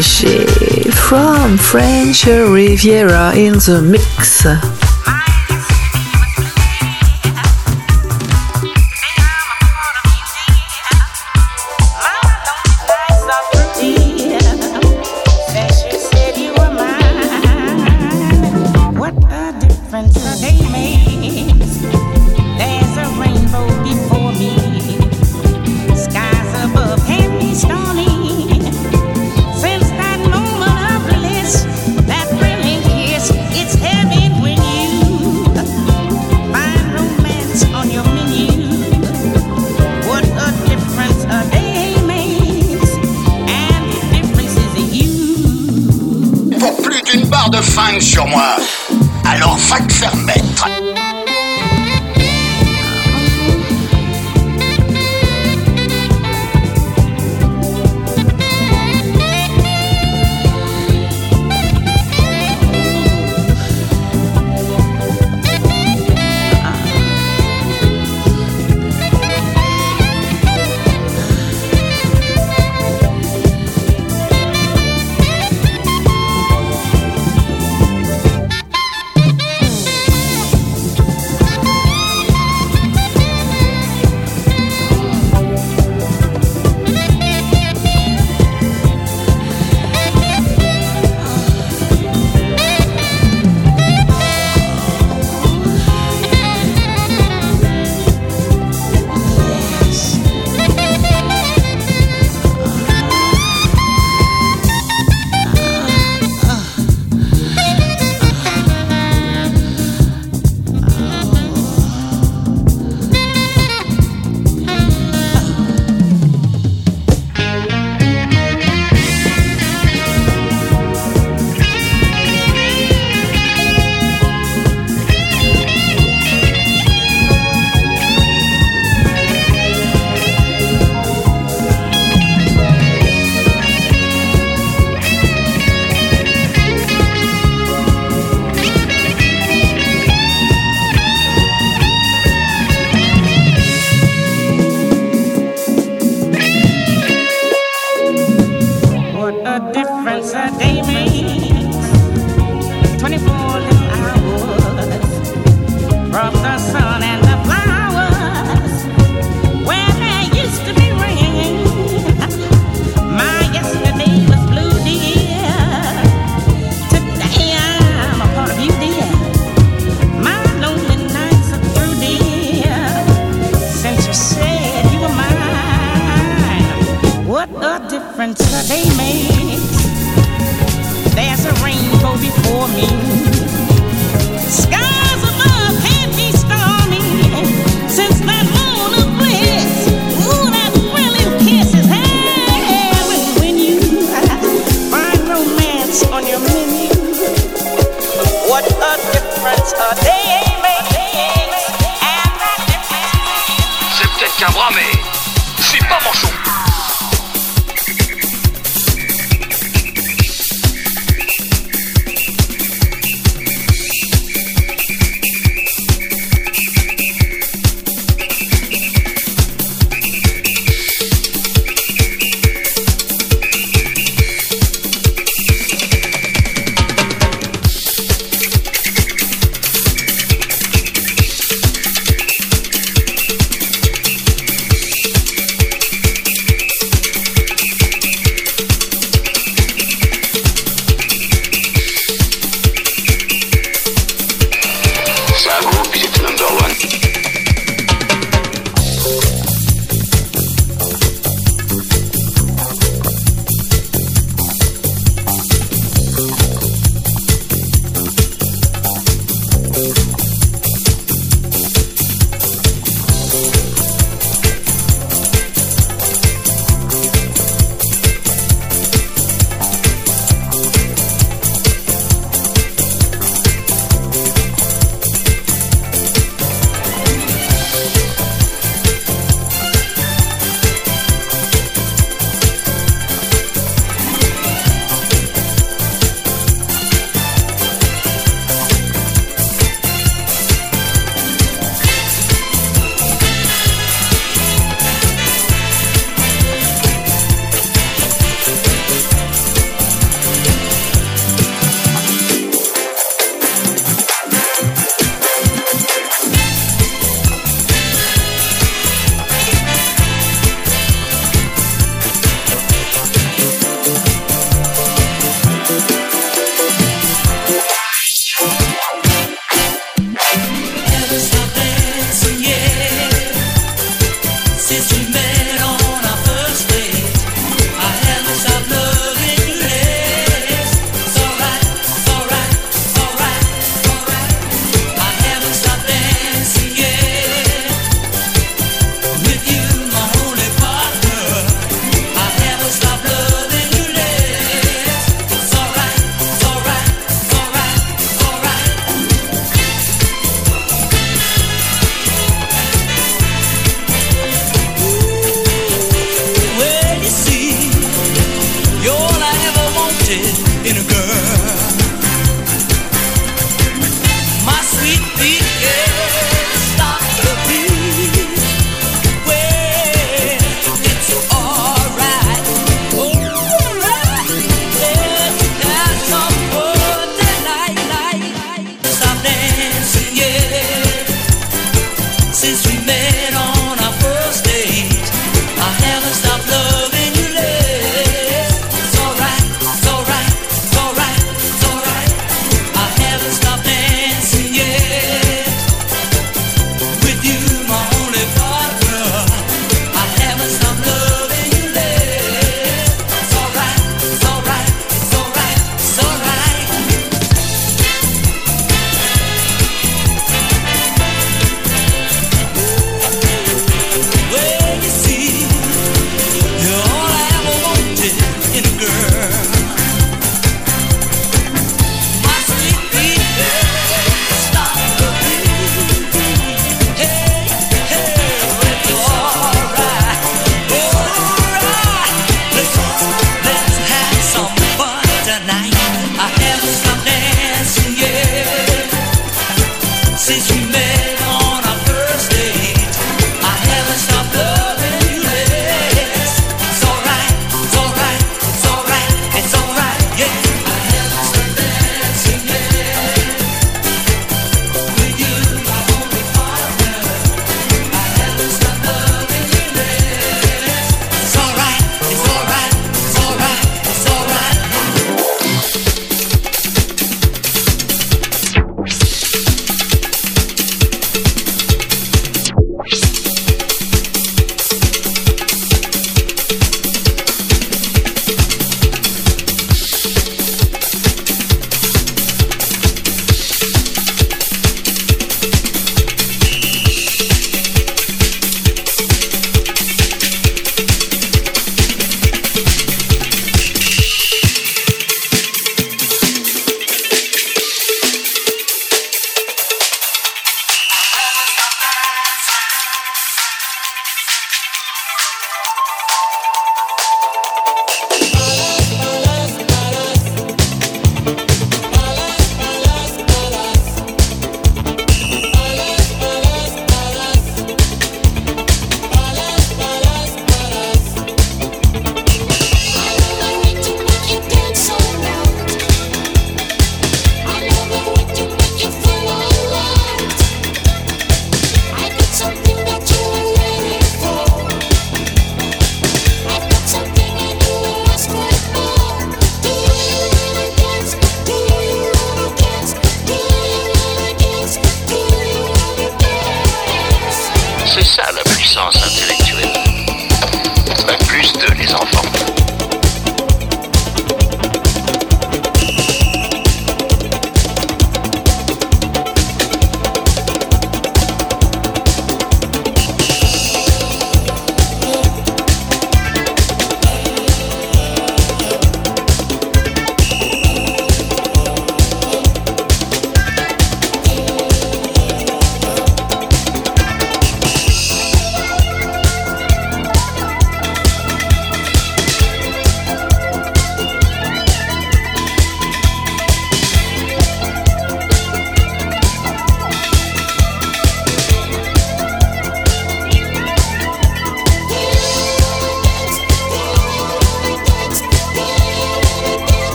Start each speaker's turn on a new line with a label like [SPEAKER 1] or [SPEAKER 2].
[SPEAKER 1] Eh, from French Riviera in the mix.